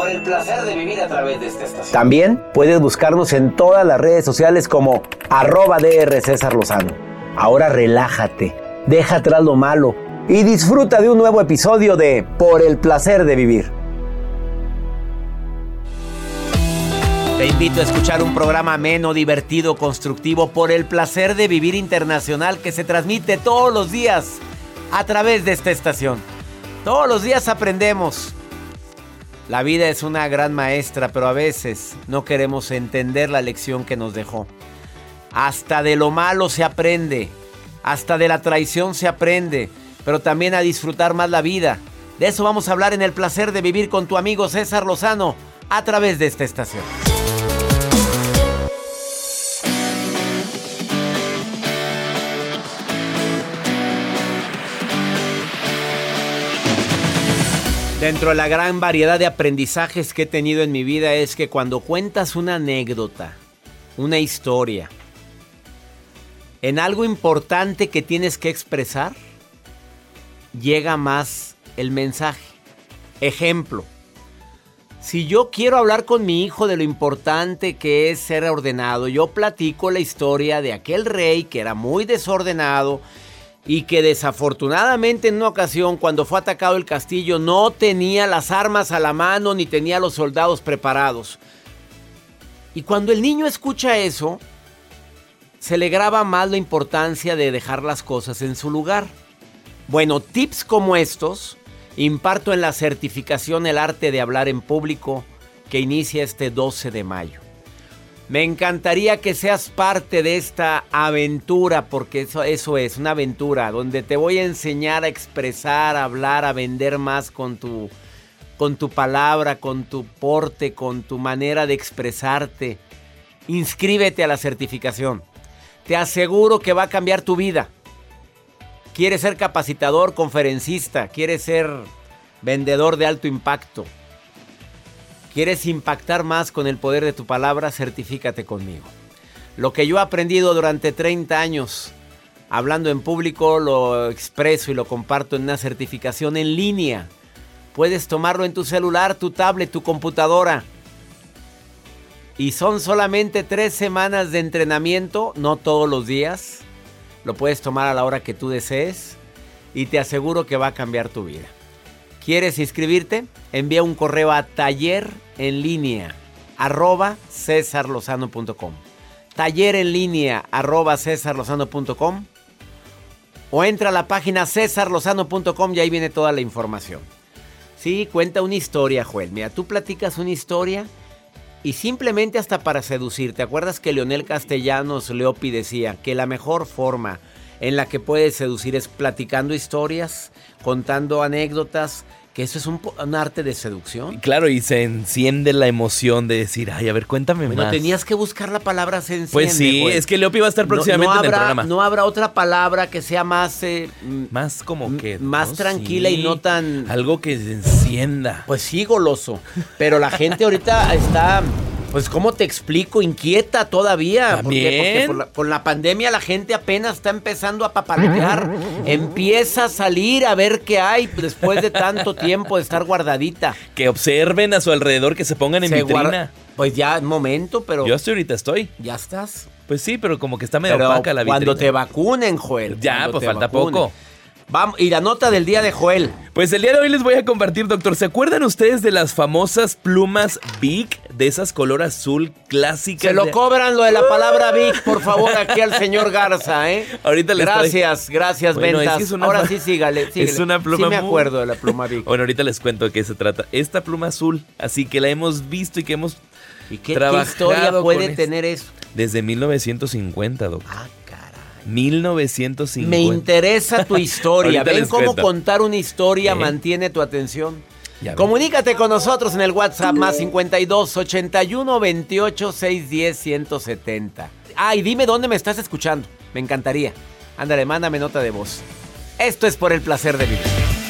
por el placer de vivir a través de esta estación. También puedes buscarnos en todas las redes sociales como arroba DR César Lozano. Ahora relájate, deja atrás lo malo y disfruta de un nuevo episodio de Por el placer de vivir. Te invito a escuchar un programa ameno, divertido, constructivo por el placer de vivir internacional que se transmite todos los días a través de esta estación. Todos los días aprendemos la vida es una gran maestra, pero a veces no queremos entender la lección que nos dejó. Hasta de lo malo se aprende, hasta de la traición se aprende, pero también a disfrutar más la vida. De eso vamos a hablar en el placer de vivir con tu amigo César Lozano a través de esta estación. Dentro de la gran variedad de aprendizajes que he tenido en mi vida es que cuando cuentas una anécdota, una historia, en algo importante que tienes que expresar, llega más el mensaje. Ejemplo, si yo quiero hablar con mi hijo de lo importante que es ser ordenado, yo platico la historia de aquel rey que era muy desordenado, y que desafortunadamente en una ocasión cuando fue atacado el castillo no tenía las armas a la mano ni tenía los soldados preparados. Y cuando el niño escucha eso, se le graba más la importancia de dejar las cosas en su lugar. Bueno, tips como estos imparto en la certificación El arte de hablar en público que inicia este 12 de mayo. Me encantaría que seas parte de esta aventura, porque eso, eso es, una aventura, donde te voy a enseñar a expresar, a hablar, a vender más con tu, con tu palabra, con tu porte, con tu manera de expresarte. Inscríbete a la certificación. Te aseguro que va a cambiar tu vida. ¿Quieres ser capacitador, conferencista? ¿Quieres ser vendedor de alto impacto? ¿Quieres impactar más con el poder de tu palabra? Certifícate conmigo. Lo que yo he aprendido durante 30 años hablando en público lo expreso y lo comparto en una certificación en línea. Puedes tomarlo en tu celular, tu tablet, tu computadora. Y son solamente tres semanas de entrenamiento, no todos los días. Lo puedes tomar a la hora que tú desees y te aseguro que va a cambiar tu vida. ¿Quieres inscribirte? Envía un correo a taller en línea arroba cesarlozano.com. Taller en línea arroba cesarlozano.com o entra a la página cesarlozano.com y ahí viene toda la información. Sí, cuenta una historia, Joel. Mira, tú platicas una historia y simplemente hasta para seducir. ¿Te acuerdas que Leonel Castellanos Leopi decía que la mejor forma en la que puedes seducir es platicando historias, contando anécdotas, que eso es un, arte de seducción. Claro, y se enciende la emoción de decir, ay, a ver, cuéntame bueno, más. tenías que buscar la palabra se enciende. Pues sí, es que Leopi va a estar próximamente en el programa. No habrá otra palabra que sea más... Eh, más como que... Más tranquila y no tan... Algo que se encienda. Pues sí, goloso. Pero la gente ahorita está Pues, ¿cómo te explico? Inquieta todavía. ¿Por qué? Porque por la- con la pandemia la gente apenas está empezando a papalotear. Empieza a salir a ver qué hay después de tanto tiempo de estar guardadita. Que observen a su alrededor, que se pongan en Se vitrina. guarda- Pues ya, un momento, pero Yo hasta ahorita estoy. ya estás. Pues sí, pero como que está medio Pero opaca la vitrina. cuando te vacunen, Joel. Ya, pues falta vacunen. poco. Vamos, y la nota del día de Joel. Pues el día de hoy les voy a compartir, doctor. ¿Se acuerdan ustedes de las famosas plumas Big? De esas color azul clásicas. Se lo de- cobran lo de la palabra Vic, por favor, aquí al señor Garza, ¿eh? Ahorita les Gracias, gracias, Bueno, es ventas. que es una Ahora sí, sígale, sígale. Es una pluma Sí me muy- acuerdo de la pluma Vic. Bueno, ahorita les cuento de qué se trata. Esta pluma azul, así que la hemos visto y que hemos ¿Y qué, qué trabajado historia con puede tener eso? desde 1950, doctor. Ah. 1950. Me interesa tu historia. Ven cómo contar una historia ¿Eh? mantiene tu atención. Comunícate con nosotros en el WhatsApp más 52 81 28 610 170. Ah, y dime dónde me estás escuchando. Me encantaría. Ándale, mándame nota de voz. Esto es por el placer de vivir.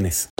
Bendiciones.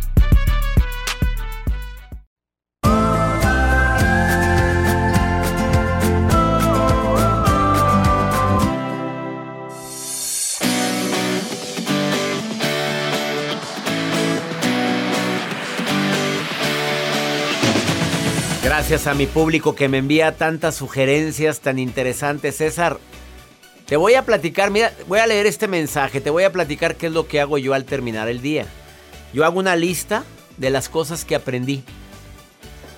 Gracias a mi público que me envía tantas sugerencias tan interesantes, César. Te voy a platicar, mira, voy a leer este mensaje, te voy a platicar qué es lo que hago yo al terminar el día. Yo hago una lista de las cosas que aprendí.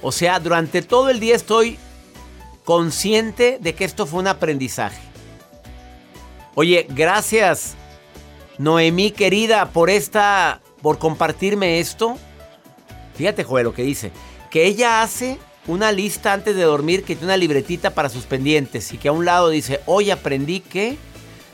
O sea, durante todo el día estoy consciente de que esto fue un aprendizaje. Oye, gracias Noemí querida por esta por compartirme esto. Fíjate, Joel, lo que dice, que ella hace una lista antes de dormir que tiene una libretita para sus pendientes y que a un lado dice, hoy aprendí que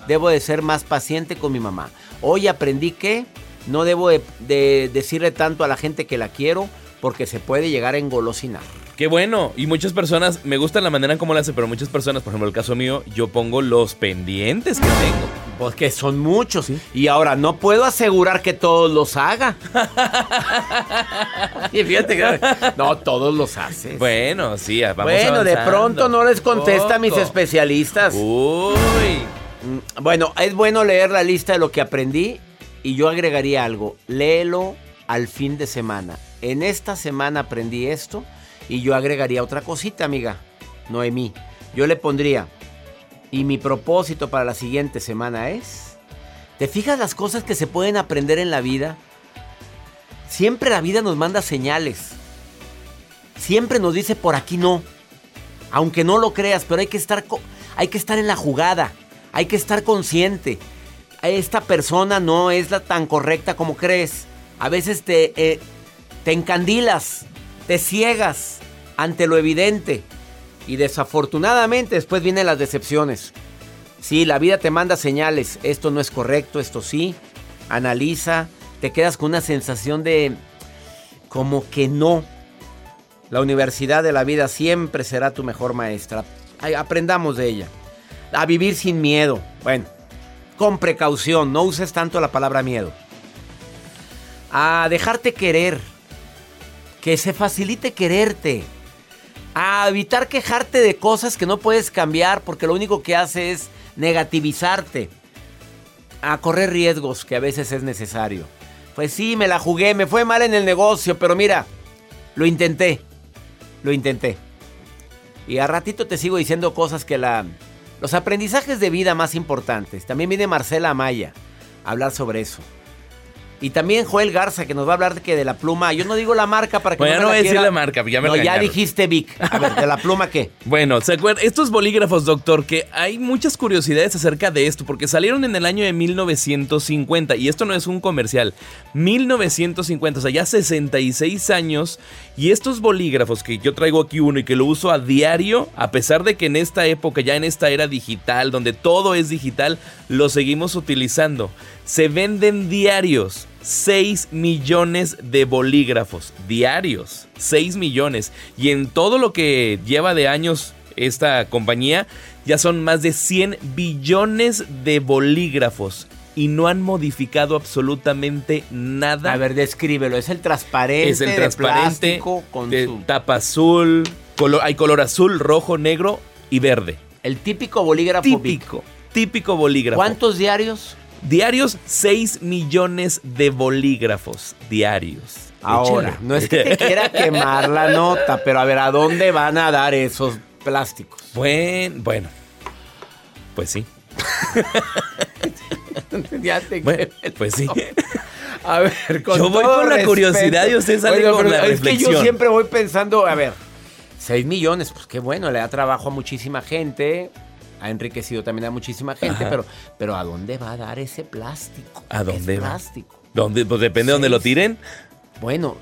debo de ser más paciente con mi mamá. Hoy aprendí que no debo de, de decirle tanto a la gente que la quiero porque se puede llegar a engolosinar. Qué bueno. Y muchas personas, me gusta la manera en cómo lo hace, pero muchas personas, por ejemplo, el caso mío, yo pongo los pendientes que tengo. Porque son muchos. Y ahora no puedo asegurar que todos los haga. y fíjate que no todos los haces. Bueno, sí, vamos bueno, de pronto no les contesta a mis especialistas. Uy. Mm, Bueno, es bueno leer la lista de lo que aprendí y yo agregaría algo. Léelo al fin de semana. En esta semana aprendí esto y yo agregaría otra cosita, amiga. Noemí. Yo le pondría, y mi propósito para la siguiente semana es, ¿te fijas las cosas que se pueden aprender en la vida? Siempre la vida nos manda señales. Siempre nos dice por aquí no. Aunque no lo creas, pero hay que estar, hay que estar en la jugada. Hay que estar consciente. Esta persona no es la tan correcta como crees. A veces te, eh, te encandilas, te ciegas ante lo evidente. Y desafortunadamente después vienen las decepciones. Sí, la vida te manda señales. Esto no es correcto, esto sí. Analiza. Te quedas con una sensación de como que no. La universidad de la vida siempre será tu mejor maestra. Aprendamos de ella. A vivir sin miedo. Bueno, con precaución. No uses tanto la palabra miedo. A dejarte querer. que se facilite quererte, a evitar quejarte de cosas que no puedes cambiar porque lo único que hace es negativizarte, a correr riesgos que a veces es necesario. Pues sí, me la jugué, me fue mal en el negocio, pero mira, lo intenté, lo intenté. Y a ratito te sigo diciendo cosas que la... Los aprendizajes de vida más importantes. También viene Marcela Amaya a hablar sobre eso. Y también Joel Garza, que nos va a hablar de que de la pluma. Yo no digo la marca para que Bueno, no ya no me voy a decir la marca, ya me No, ya dijiste Vic. A ver, ¿de la pluma qué? Bueno, ¿se acuerdan? Estos bolígrafos, doctor, que hay muchas curiosidades acerca de esto, porque salieron en el año de 1950, y esto no es un comercial, 1950, o sea, ya 66 años, y estos bolígrafos que yo traigo aquí uno y que lo uso a diario, a pesar de que en esta época, ya en esta era digital, donde todo es digital, lo seguimos utilizando. Se venden diarios. 6 millones de bolígrafos diarios. 6 millones. Y en todo lo que lleva de años esta compañía, ya son más de 100 billones de bolígrafos. Y no han modificado absolutamente nada. A ver, descríbelo. Es el transparente. es el de transparente, plástico con de su- tapa azul, color- hay color azul, rojo, negro y verde. El típico bolígrafo. Típico, típico bolígrafo. ¿Cuántos diarios? Diarios, 6 millones de bolígrafos diarios. Ahora, Échale. no es que te quiera quemar la nota, pero a ver, ¿a dónde van a dar esos plásticos? Buen, bueno, pues sí. ya te Bueno, pues sí. A ver, con Yo voy todo con la respeto. curiosidad y usted sale con la Es que yo siempre voy pensando, a ver, 6 millones, pues qué bueno, le da trabajo a muchísima gente, ha enriquecido también a muchísima gente, Ajá. pero, pero ¿a dónde va a dar ese plástico? ¿A dónde Es va? plástico. ¿Dónde? Pues depende de dónde lo tiren. Bueno,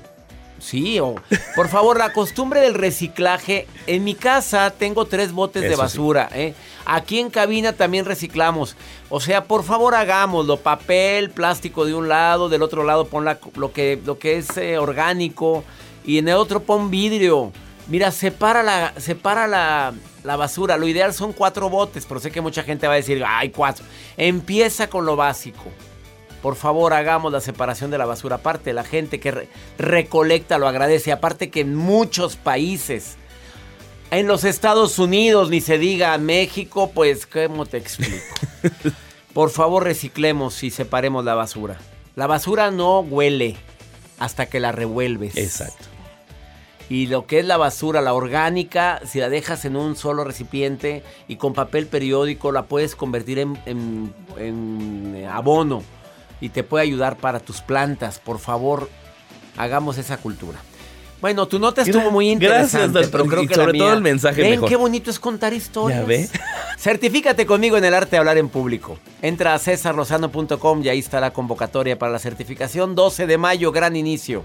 sí, o por favor, la costumbre del reciclaje. En mi casa tengo tres botes de sí. basura. ¿eh? Aquí en cabina también reciclamos. O sea, por favor, hagámoslo. Papel, plástico de un lado, del otro lado pon la- lo, que, lo que es eh, orgánico y en el otro pon vidrio. Mira, separa la, separa la, la basura. Lo ideal son cuatro botes, pero sé que mucha gente va a decir, ay, cuatro. Empieza con lo básico. Por favor, hagamos la separación de la basura. Aparte, la gente que re- recolecta lo agradece. Aparte que en muchos países, en los Estados Unidos, ni se diga México, pues, ¿cómo te explico? Por favor, reciclemos y separemos la basura. La basura no huele hasta que la revuelves. Exacto. Y lo que es la basura, la orgánica, si la dejas en un solo recipiente y con papel periódico, la puedes convertir en, en- en abono y te puede ayudar para tus plantas. Por favor, hagamos esa cultura. Bueno, tu nota estuvo muy gracias, interesante, doctor, pero creo y que sobre la todo el mensaje ¿Ven mejor. qué bonito es contar historias? ¿Ya ve? Certifícate conmigo en el arte de hablar en público. Entra a cesarlozano.com y ahí está la convocatoria para la certificación. 12 de mayo, gran inicio.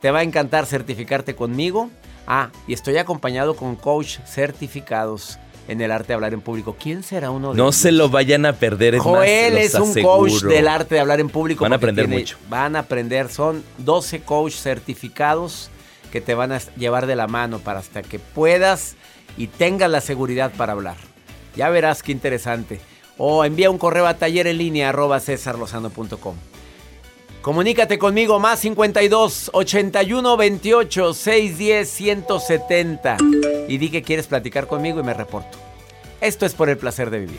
Te va a encantar certificarte conmigo. Ah, y estoy acompañado con coach certificados en el arte de hablar en público. ¿Quién será uno de No ellos? se lo vayan a perder. Es Joel más, es un aseguro. coach del arte de hablar en público. Van a aprender mucho. Van a aprender. Son 12 coach certificados que te van a llevar de la mano para hasta que puedas y tengas la seguridad para hablar. Ya verás qué interesante. O envía un correo a taller en línea arroba. Comunícate conmigo más 52 81 28 610 170 y di que quieres platicar conmigo y me reporto. Esto es por el placer de vivir.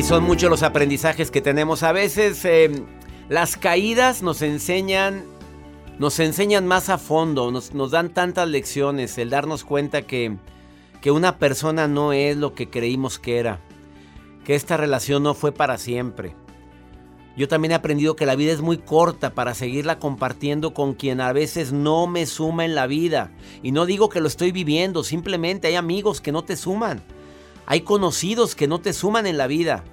Sí, son muchos los aprendizajes que tenemos. A veces eh, las caídas nos enseñan, nos enseñan más a fondo, nos, nos dan tantas lecciones, el darnos cuenta que, que una persona no es lo que creímos que era, que esta relación no fue para siempre. Yo también he aprendido que la vida es muy corta para seguirla compartiendo con quien a veces no me suma en la vida. Y no digo que lo estoy viviendo, simplemente hay amigos que no te suman. Hay conocidos que no te suman en la vida.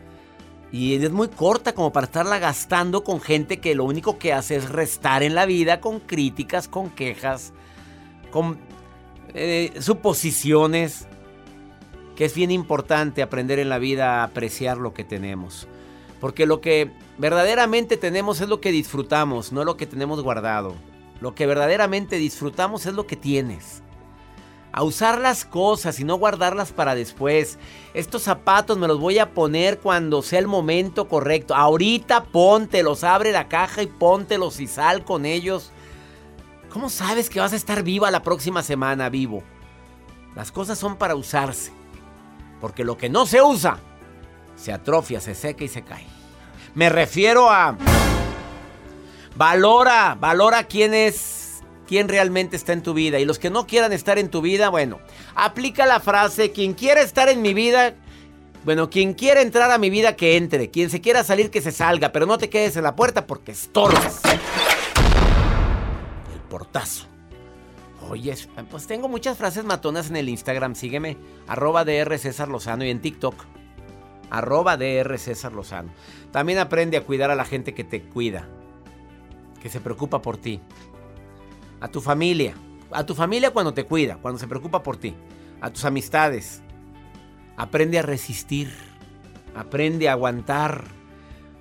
Y es muy corta como para estarla gastando con gente que lo único que hace es restar en la vida con críticas, con quejas, con eh, suposiciones. Que es bien importante aprender en la vida a apreciar lo que tenemos. Porque lo que verdaderamente tenemos es lo que disfrutamos, no lo que tenemos guardado. Lo que verdaderamente disfrutamos es lo que tienes a usar las cosas y no guardarlas para después. Estos zapatos me los voy a poner cuando sea el momento correcto. Ahorita póntelos, abre la caja y póntelos y sal con ellos. ¿Cómo sabes que vas a estar viva la próxima semana, vivo? Las cosas son para usarse. Porque lo que no se usa, se atrofia, se seca y se cae. Me refiero a... Valora, valora quién es quién realmente está en tu vida. Y los que no quieran estar en tu vida, bueno, aplica la frase, quien quiera estar en mi vida, bueno, quien quiera entrar a mi vida, que entre. Quien se quiera salir, que se salga. Pero no te quedes en la puerta porque estorbas. El portazo. Oye, pues tengo muchas frases matonas en el Instagram. Sígueme. Arroba DR César Lozano y en TikTok. Arroba DR César Lozano. También aprende a cuidar a la gente que te cuida. Que se preocupa por ti a tu familia, a tu familia cuando te cuida, cuando se preocupa por ti, a tus amistades. Aprende a resistir, aprende a aguantar,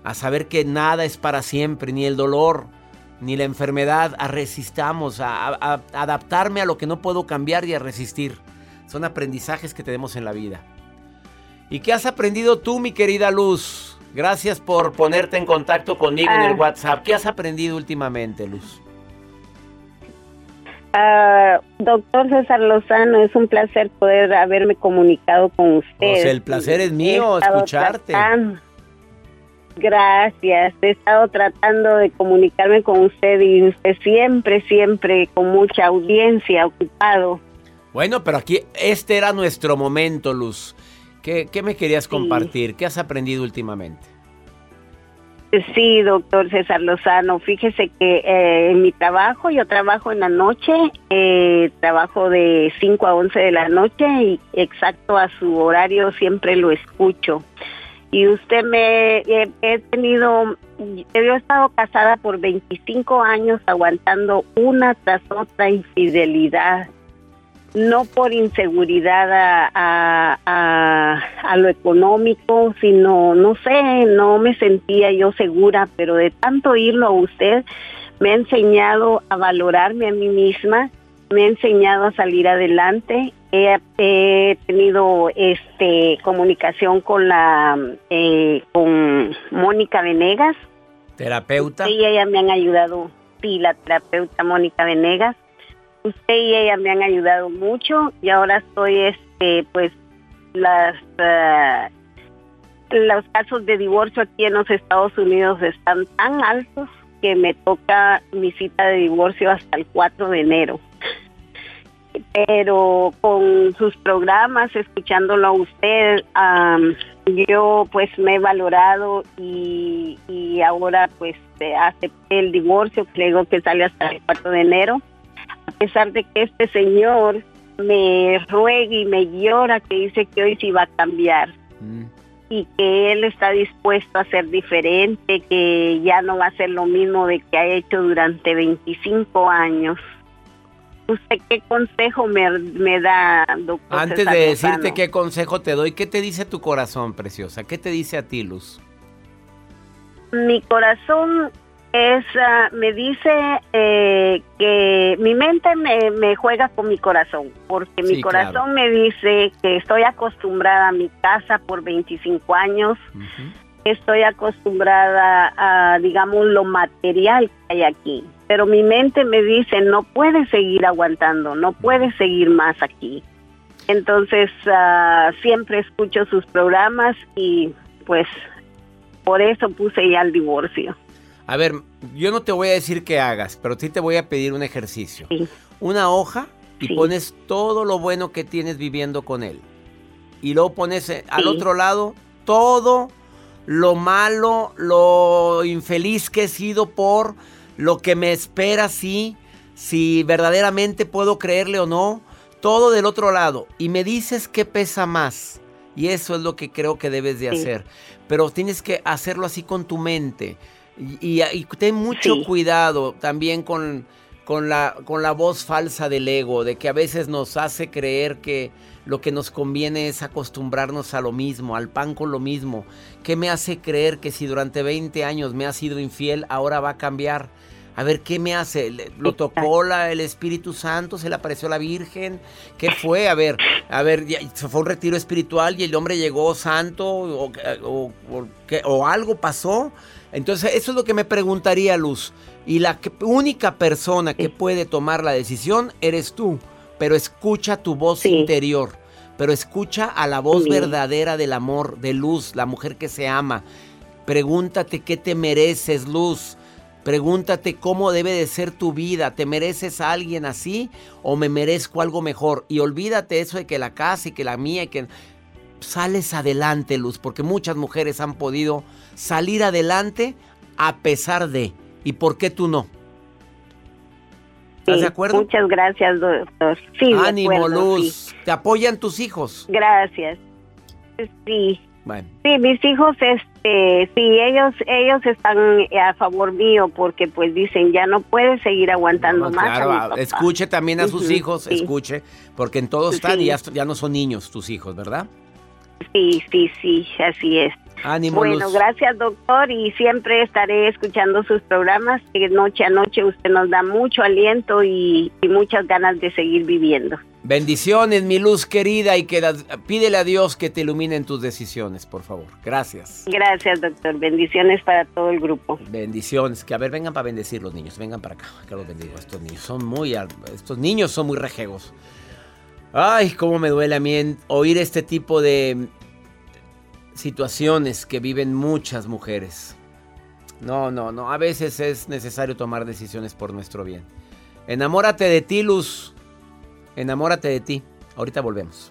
a saber que nada es para siempre, ni el dolor, ni la enfermedad, a resistamos, a, a adaptarme a lo que no puedo cambiar y a resistir. Son aprendizajes que tenemos en la vida. ¿Y qué has aprendido tú, mi querida Luz? Gracias por ponerte en contacto conmigo en el ah. WhatsApp. ¿Qué has aprendido últimamente, Luz? Uh, doctor César Lozano, es un placer poder haberme comunicado con usted. el placer es mío escucharte. Gracias, he estado tratando de comunicarme con usted y usted siempre, siempre con mucha audiencia ocupado. Bueno, pero aquí este era nuestro momento, Luz. ¿Qué, qué me querías compartir? ¿Qué has aprendido últimamente? Sí, doctor César Lozano. Fíjese que eh, en mi trabajo, yo trabajo en la noche, eh, trabajo de 5 a 11 de la noche y exacto a su horario siempre lo escucho. Y usted me he tenido, yo he estado casada por 25 años aguantando una tras otra infidelidad no por inseguridad a, a, lo económico, sino, no sé, no me sentía yo segura, pero de tanto oírlo a usted, me ha enseñado a valorarme a mí misma, me ha enseñado a salir adelante. He, tenido este comunicación con la eh, con Mónica Venegas, terapeuta. Y ella me han ayudado, sí, la terapeuta Mónica Venegas usted y ella me han ayudado mucho y ahora estoy, este, pues, las, uh, los casos de divorcio aquí en los Estados Unidos están tan altos que me toca mi cita de divorcio hasta el 4 de enero. pero con sus programas, escuchándolo a usted, yo pues me he valorado y, y ahora pues acepté el divorcio, creo que sale hasta el 4 de enero, a pesar de que este señor me ruega y me llora que dice que hoy sí va a cambiar. Mm. Y que él está dispuesto a ser diferente, que ya no va a ser lo mismo de que ha hecho durante 25 años. ¿Usted qué consejo me, da, doctor? Antes de decirte qué consejo te doy, ¿qué te dice tu corazón, preciosa? ¿Qué te dice a ti, Luz? Mi corazón es, ah, me dice eh, que mi mente me, juega con mi corazón, porque mi corazón me dice que estoy acostumbrada a mi casa por 25 años, estoy acostumbrada a, digamos, lo material que hay aquí, pero mi mente me dice, no puedes seguir aguantando, no puedes seguir más aquí. Entonces, ah, siempre escucho sus programas y pues por eso puse ya el divorcio. A ver, yo no te voy a decir que hagas, pero sí te voy a pedir un ejercicio. Una hoja y pones todo lo bueno que tienes viviendo con él. Y luego pones eh, al otro lado todo lo malo, lo infeliz que he sido por lo que me espera, sí, si verdaderamente puedo creerle o no, todo del otro lado. Y me dices qué pesa más. Y eso es lo que creo que debes de hacer. Pero tienes que hacerlo así con tu mente. Y, ten mucho cuidado también con, con, la, con la voz falsa del ego, de que a veces nos hace creer que lo que nos conviene es acostumbrarnos a lo mismo, al pan con lo mismo. ¿Qué me hace creer que si durante 20 años me ha sido infiel, ahora va a cambiar? A ver, ¿qué me hace? ¿Lo tocó la, el Espíritu Santo? ¿Se le apareció la Virgen? ¿Qué fue? A ver, a ver, se fue un retiro espiritual y el hombre llegó santo o, o, o algo pasó. Entonces, eso es lo que me preguntaría, Luz. Y la única persona que puede tomar la decisión eres tú. Pero escucha tu voz interior. Pero escucha a la voz verdadera del amor, de Luz, la mujer que se ama. Pregúntate qué te mereces, Luz. Pregúntate cómo debe de ser tu vida. ¿Te mereces a alguien así o me merezco algo mejor? Y olvídate eso de que la casa y que la mía y que sales adelante, Luz, porque muchas mujeres han podido salir adelante a pesar de. ¿Y por qué tú no? ¿Estás de acuerdo? Muchas gracias, doctor. Sí, Ánimo, Luz. ¿Te apoyan tus hijos? Gracias. Sí. Bueno. Sí, mis hijos, este, sí, ellos, ellos están a favor mío porque pues dicen ya no puede seguir aguantando más. Claro, escuche también a sus hijos, escuche, porque en todos están y ya, ya no son niños tus hijos, ¿verdad? Sí, sí, sí, así es. Ánimo, bueno, gracias doctor y siempre estaré escuchando sus programas que noche a noche usted nos da mucho aliento y, muchas ganas de seguir viviendo. Bendiciones, mi luz querida, y que pídele a Dios que te ilumine en tus decisiones, por favor. Gracias. Gracias, doctor. Bendiciones para todo el grupo. Bendiciones. Que a ver, vengan para bendecir los niños. Vengan para acá. Que los bendigo. Estos niños son muy, estos niños son muy rejegos. Ay, cómo me duele a mí oír este tipo de situaciones que viven muchas mujeres. No, no, no. A veces es necesario tomar decisiones por nuestro bien. Enamórate de ti, Luz. Enamórate de ti. Ahorita volvemos.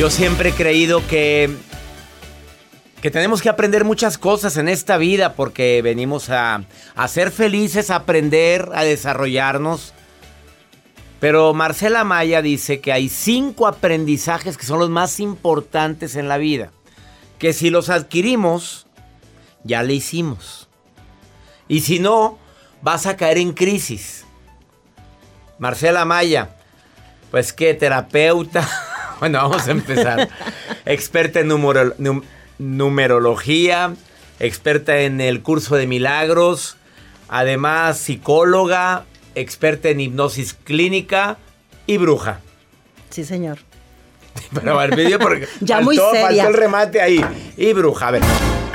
Yo siempre he creído que, que tenemos que aprender muchas cosas en esta vida porque venimos a, a ser felices, a aprender, a desarrollarnos. Pero Marcela Maya dice que hay cinco aprendizajes que son los más importantes en la vida. Que si los adquirimos, ya le hicimos. Y si no, vas a caer en crisis. Marcela Maya, pues qué terapeuta. Bueno, vamos a empezar. experta en numero- num- numerología, experta en el curso de milagros, además psicóloga, experta en hipnosis clínica y bruja. Sí, señor. Pero al video porque Ya muy seria. faltó el remate ahí. Y bruja, a ver.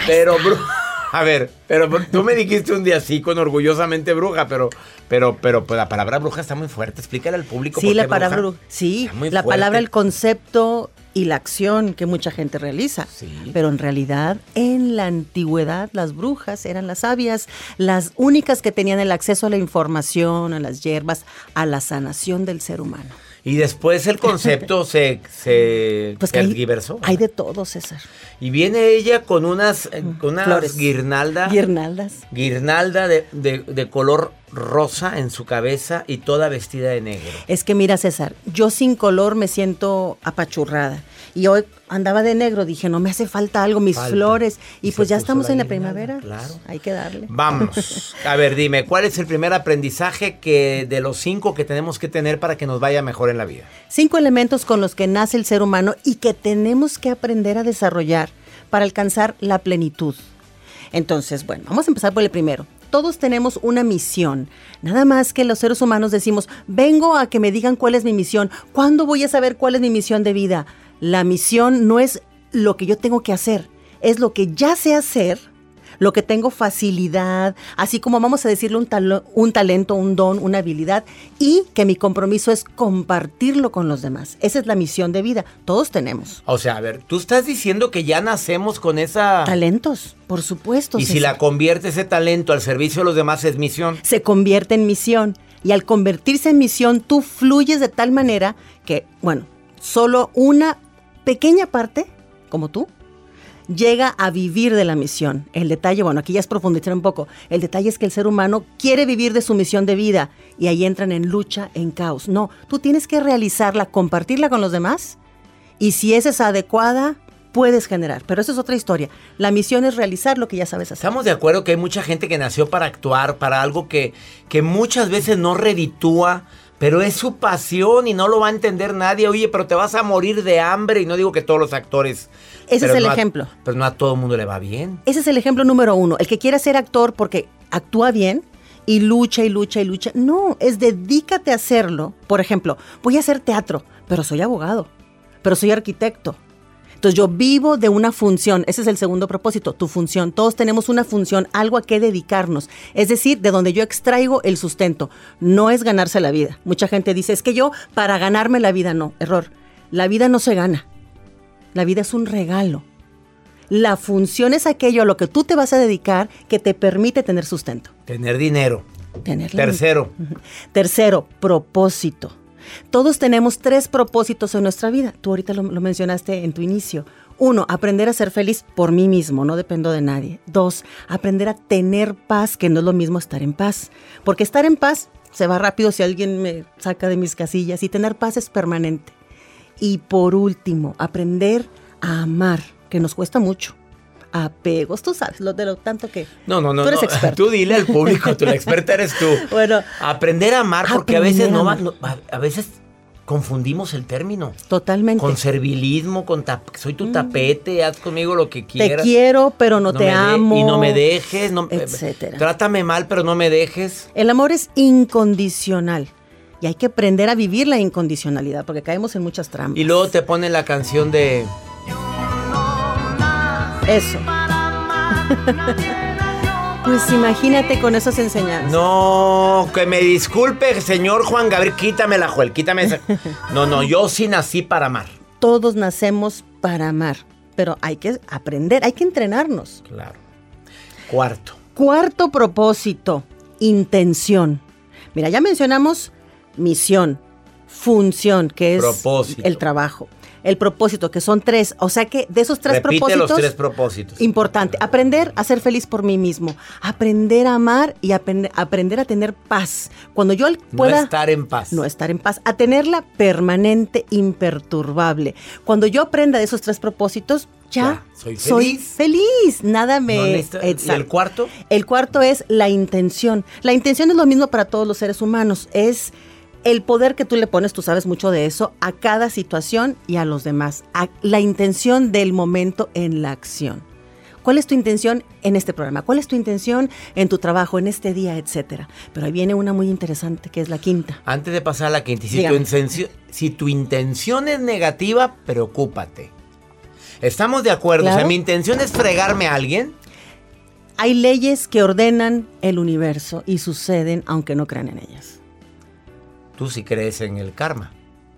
Pero bruja. A ver, pero tú me dijiste un día sí con orgullosamente bruja, pero, pero, pero pues, la palabra bruja está muy fuerte. Explícale al público. Sí, por la qué palabra, bruja. bru- sí, la fuerte. palabra, el concepto y la acción que mucha gente realiza. Sí. Pero en realidad, en la antigüedad, las brujas eran las sabias, las únicas que tenían el acceso a la información, a las hierbas, a la sanación del ser humano. Y después el concepto se, se Pues hay, tergiversó. hay de todo, César. Y viene ella con unas, eh, con unas Flores. guirnalda. Guirnaldas. guirnalda de, de- de color rosa en su cabeza y toda vestida de negro. Es que mira, César, yo sin color me siento apachurrada. Y hoy andaba de negro, dije, no me hace falta algo, mis Falta. flores. Y pues ya estamos la en la primavera. claro. pues, hay que darle. Vamos. A ver, dime, ¿cuál es el primer aprendizaje que de los cinco que tenemos que tener para que nos vaya mejor en la vida? Cinco elementos con los que nace el ser humano y que tenemos que aprender a desarrollar para alcanzar la plenitud. Entonces, bueno, vamos a empezar por el primero. Todos tenemos una misión. Nada más que los seres humanos decimos, vengo a que me digan cuál es mi misión. ¿Cuándo voy a saber cuál es mi misión de vida? La misión no es lo que yo tengo que hacer, es lo que ya sé hacer, lo que tengo facilidad, así como vamos a decirle un, talo- un talento, un don, una habilidad, y que mi compromiso es compartirlo con los demás. Esa es la misión de vida. Todos tenemos. O sea, a ver, tú estás diciendo que ya nacemos con esa... Talentos, por supuesto. y si la convierte ese talento al servicio de los demás es misión. se convierte en misión. Y al convertirse en misión, tú fluyes de tal manera que, bueno, solo una pequeña parte, como tú, llega a vivir de la misión. El detalle, bueno, aquí ya es profundizar un poco. El detalle es que el ser humano quiere vivir de su misión de vida y ahí entran en lucha, en caos. No, tú tienes que realizarla, compartirla con los demás y si esa es adecuada, puedes generar. Pero eso es otra historia. La misión es realizar lo que ya sabes hacer. Estamos de acuerdo que hay mucha gente que nació para actuar, para algo que, que muchas veces no reditúa, pero es su pasión y no lo va a entender nadie. Oye, pero te vas a morir de hambre y no digo que todos los actores. Ese es el no a- ejemplo. pero no a todo el mundo le va bien. Ese es el ejemplo número uno. El que quiere ser actor porque actúa bien y lucha y lucha y lucha. No, es dedícate a hacerlo. Por ejemplo, voy a hacer teatro, pero soy abogado, pero soy arquitecto. Entonces yo vivo de una función. Ese es el segundo propósito, tu función. Todos tenemos una función, algo a qué dedicarnos. Es decir, de donde yo extraigo el sustento. No es ganarse la vida. Mucha gente dice, es que yo para ganarme la vida no. Error. La vida no se gana. La vida es un regalo. La función es aquello a lo que tú te vas a dedicar que te permite tener sustento. Tener dinero. Tener Tercero, Tercero, propósito. Todos tenemos tres propósitos en nuestra vida. Tú ahorita lo, mencionaste en tu inicio. Uno, aprender a ser feliz por mí mismo, no dependo de nadie. Dos, aprender a tener paz, que no es lo mismo estar en paz. Porque estar en paz se va rápido si alguien me saca de mis casillas y tener paz es permanente. Y por último, aprender a amar, que nos cuesta mucho. Apegos, tú sabes, lo de lo tanto que No, no, no. tú eres no. experto. Tú dile al público, tú la experta eres tú. Bueno, Aprender a amar, porque a veces no no- a, veces confundimos el término. totalmente. Con servilismo, con soy tu tapete, haz conmigo lo que te quieras. quiero, pero no, te amo. Y no me dejes, no, etcétera. Trátame mal, pero no me dejes. El amor es incondicional. Y hay que aprender a vivir la incondicionalidad, porque caemos en muchas trampas. Y luego te ponen la canción de Eso. pues imagínate con esas enseñanzas. No, que me disculpe, señor Juan Gabriel, quítame la Juel, quítame esa. No, no, yo sí nací para amar. Todos nacemos para amar, pero hay que aprender, hay que entrenarnos. Claro. Cuarto. Cuarto propósito, intención. Mira, ya mencionamos misión, función, que es Propósito. el trabajo. El propósito, que son tres. O sea que de esos tres Repite propósitos. los tres propósitos. Importante, aprender a ser feliz por mí mismo, aprender a amar y aprender, aprender a tener paz. Cuando yo pueda no estar en paz. no estar en paz, a tenerla permanente, imperturbable. Cuando yo aprenda de esos tres propósitos, ya, Ya, soy soy feliz. feliz. Nada me... No ¿Y el cuarto? El cuarto es la intención. La intención es lo mismo para todos los seres humanos. Es el poder que tú le pones, tú sabes mucho de eso, a cada situación y a los demás. A la intención del momento en la acción. ¿Cuál es tu intención en este programa? ¿Cuál es tu intención en tu trabajo, en este día, etcétera? Pero ahí viene una muy interesante, que es la quinta. Antes de pasar a la quinta, si tu, si tu intención es negativa, preocúpate. ¿Estamos de acuerdo? O sea, mi intención es fregarme a alguien. Hay leyes que ordenan el universo y suceden aunque no crean en ellas. Tú sí crees en el karma,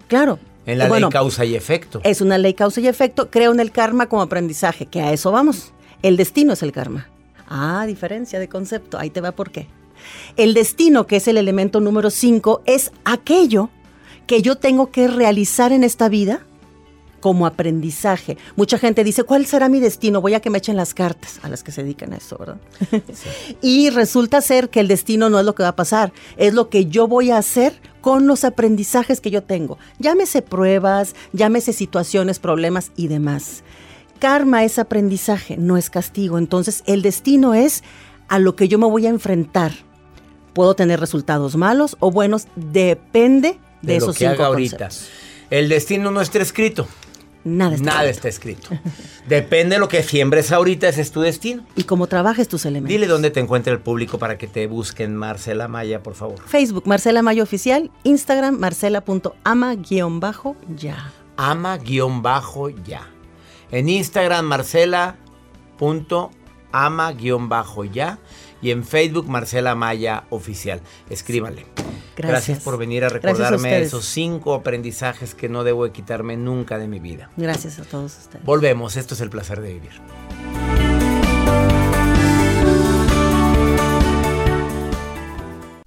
Claro. en la Bueno, ley causa y efecto. Es una ley causa y efecto. Creo en el karma como aprendizaje, que a eso vamos. El destino es el karma. Ah, diferencia de concepto. Ahí te va por qué. El destino, que es el elemento número 5, es aquello que yo tengo que realizar en esta vida como aprendizaje. Mucha gente dice, ¿cuál será mi destino? Voy a que me echen las cartas a las que se dedican a eso, ¿verdad? y resulta ser que el destino no es lo que va a pasar, es lo que yo voy a hacer con los aprendizajes que yo tengo. Llámese pruebas, llámese situaciones, problemas y demás. Karma es aprendizaje, no es castigo. Entonces el destino es a lo que yo me voy a enfrentar. Puedo tener resultados malos o buenos, depende de, de lo esos que cinco haga ahorita. El destino no está escrito. Nada está Nada escrito. está escrito. Depende de lo que siembres ahorita, ese es tu destino. Y cómo trabajes tus elementos. Dile dónde te encuentra el público para que te busquen Marcela Maya, por favor. Facebook, Marcela Mayo Oficial, Instagram, marcela.ama-ya. ama-ya. En Instagram, marcela.ama-ya. Y en Facebook, Marcela Maya Oficial. Escríbanle. Gracias. por venir a Gracias a recordarme esos cinco aprendizajes que no debo de quitarme nunca de mi vida. Gracias a todos ustedes. Volvemos, esto es el placer de vivir.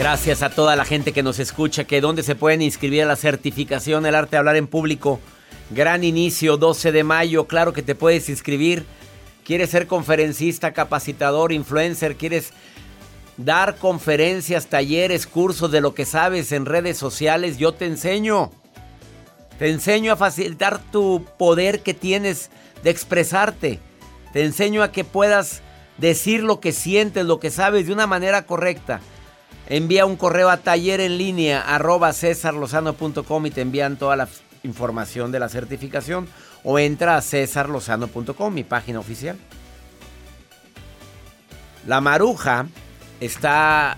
Gracias a toda la gente que nos escucha, que donde se pueden inscribir a la certificación El Arte de Hablar en Público. Gran inicio, 12 de mayo, claro que te puedes inscribir. ¿Quieres ser conferencista, capacitador, influencer? ¿Quieres dar conferencias, talleres, cursos de lo que sabes en redes sociales? Yo te enseño. Te enseño a facilitar tu poder que tienes de expresarte. Te enseño a que puedas decir lo que sientes, lo que sabes de una manera correcta. Envía un correo a taller en línea arroba cesarlozano.com y te envían toda la información de la certificación o entra a cesarlozano.com, mi página oficial. La maruja está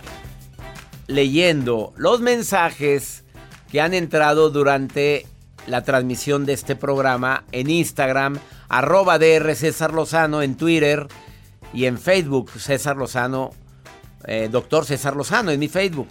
leyendo los mensajes que han entrado durante la transmisión de este programa en Instagram, arroba DR César Lozano, en Twitter y en Facebook César Lozano eh, doctor César Lozano en mi Facebook.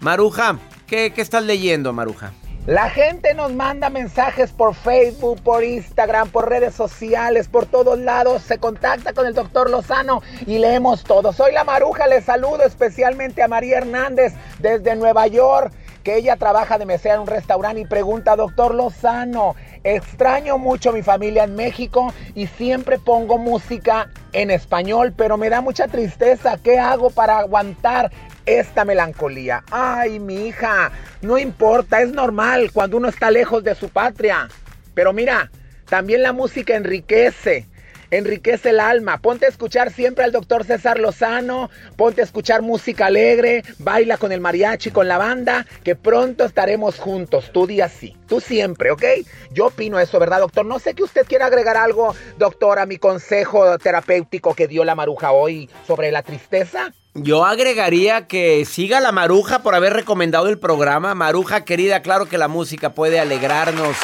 Maruja, ¿qué, ¿qué estás leyendo, Maruja? La gente nos manda mensajes por Facebook, por Instagram, por redes sociales, por todos lados. Se contacta con el doctor Lozano y leemos todo. Soy la Maruja, les saludo especialmente a María Hernández desde Nueva York, que ella trabaja de mesera en un restaurante y pregunta, doctor Lozano, extraño mucho a mi familia en México y siempre pongo música en español, pero me da mucha tristeza. ¿Qué hago para aguantar esta melancolía? Ay, mi hija, no importa, es normal cuando uno está lejos de su patria. Pero mira, también la música enriquece enriquece el alma. Ponte a escuchar siempre al doctor César Lozano, ponte a escuchar música alegre, baila con el mariachi, con la banda, que pronto estaremos juntos, tú día sí, tú siempre, ¿ok? Yo opino eso, ¿verdad, doctor? No sé que usted quiera agregar algo, doctor, a mi consejo terapéutico que dio la maruja hoy sobre la tristeza. Yo agregaría que siga la Maruja por haber recomendado el programa. Maruja querida, claro que la música puede alegrarnos.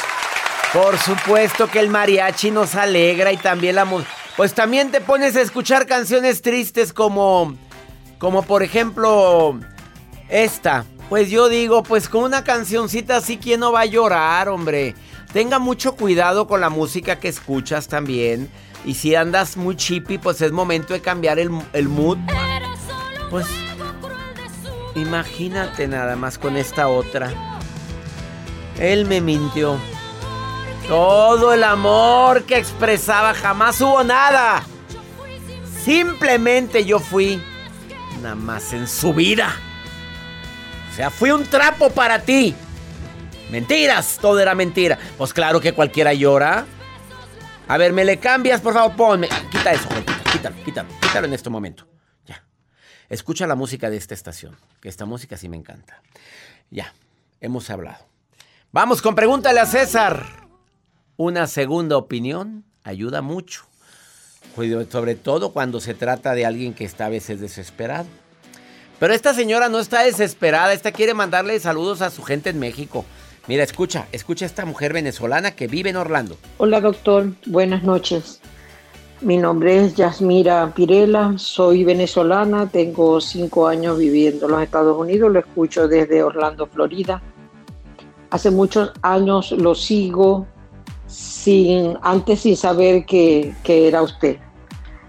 Por supuesto que el mariachi nos alegra y también la música. Pues también te pones a escuchar canciones tristes como. Como por ejemplo. Esta. Pues yo digo, pues con una cancioncita así, ¿quién no va a llorar, hombre? Tenga mucho cuidado con la música que escuchas también. Y si andas muy chippy, pues es momento de cambiar el, el mood. Pues. Imagínate nada más con esta otra. Él me mintió. Todo el amor que expresaba jamás hubo nada. Simplemente yo fui nada más en su vida. O sea, fui un trapo para ti. Mentiras, todo era mentira. Pues claro que cualquiera llora. A ver, me le cambias, por favor, ponme. Quita eso, quítalo, quítalo, quítalo en este momento. Ya. Escucha la música de esta estación, que esta música sí me encanta. Ya, hemos hablado. Vamos con pregúntale a César. Una segunda opinión ayuda mucho, sobre todo cuando se trata de alguien que está a veces desesperado. Pero esta señora no está desesperada, esta quiere mandarle saludos a su gente en México. Mira, escucha, escucha a esta mujer venezolana que vive en Orlando. Hola doctor, buenas noches. Mi nombre es Yasmira Pirela, soy venezolana, tengo cinco años viviendo en los Estados Unidos, lo escucho desde Orlando, Florida. Hace muchos años lo sigo, sin, antes sin saber que, era usted.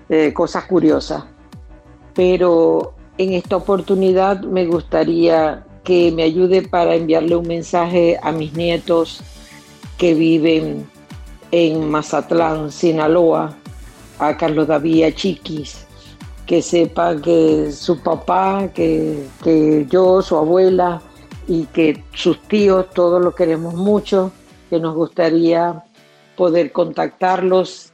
Eh, cosas curiosas. Pero en esta oportunidad me gustaría que me ayude para enviarle un mensaje a mis nietos que viven en Mazatlán, Sinaloa, a Carlos David, Chiquis, que sepa que su papá, que, que yo, su abuela y que sus tíos, todos lo queremos mucho, que nos gustaría poder contactarlos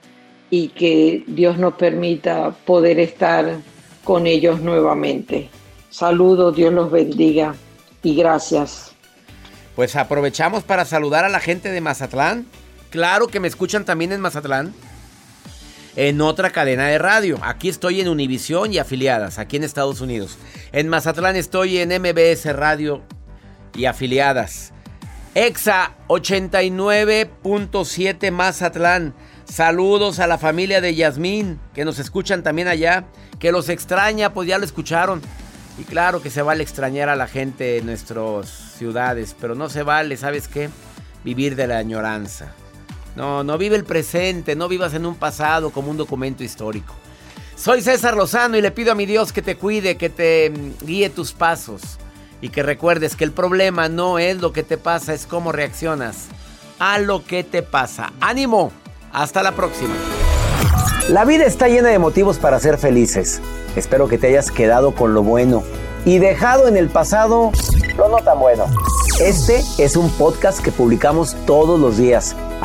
y que Dios nos permita poder estar con ellos nuevamente. Saludos, Dios los bendiga y gracias. Pues aprovechamos para saludar a la gente de Mazatlán. Claro que me escuchan también en Mazatlán. en otra cadena de radio. Aquí estoy en Univisión y afiliadas, aquí en Estados Unidos. En Mazatlán estoy en MBS Radio y afiliadas. EXA 89.7 Mazatlán. Saludos a la familia de Yasmín, que nos escuchan también allá. Que los extraña, pues ya lo escucharon. Y claro que se vale extrañar a la gente en nuestras ciudades, pero no se vale, ¿sabes qué? Vivir de la añoranza. No, no vive el presente, no vivas en un pasado como un documento histórico. Soy César Lozano y le pido a mi Dios que te cuide, que te mm, guíe tus pasos y que recuerdes que el problema no es lo que te pasa, es cómo reaccionas a lo que te pasa. ¡Ánimo! Hasta la próxima. La vida está llena de motivos para ser felices. Espero que te hayas quedado con lo bueno y dejado en el pasado lo no tan bueno. Este es un podcast que publicamos todos los días,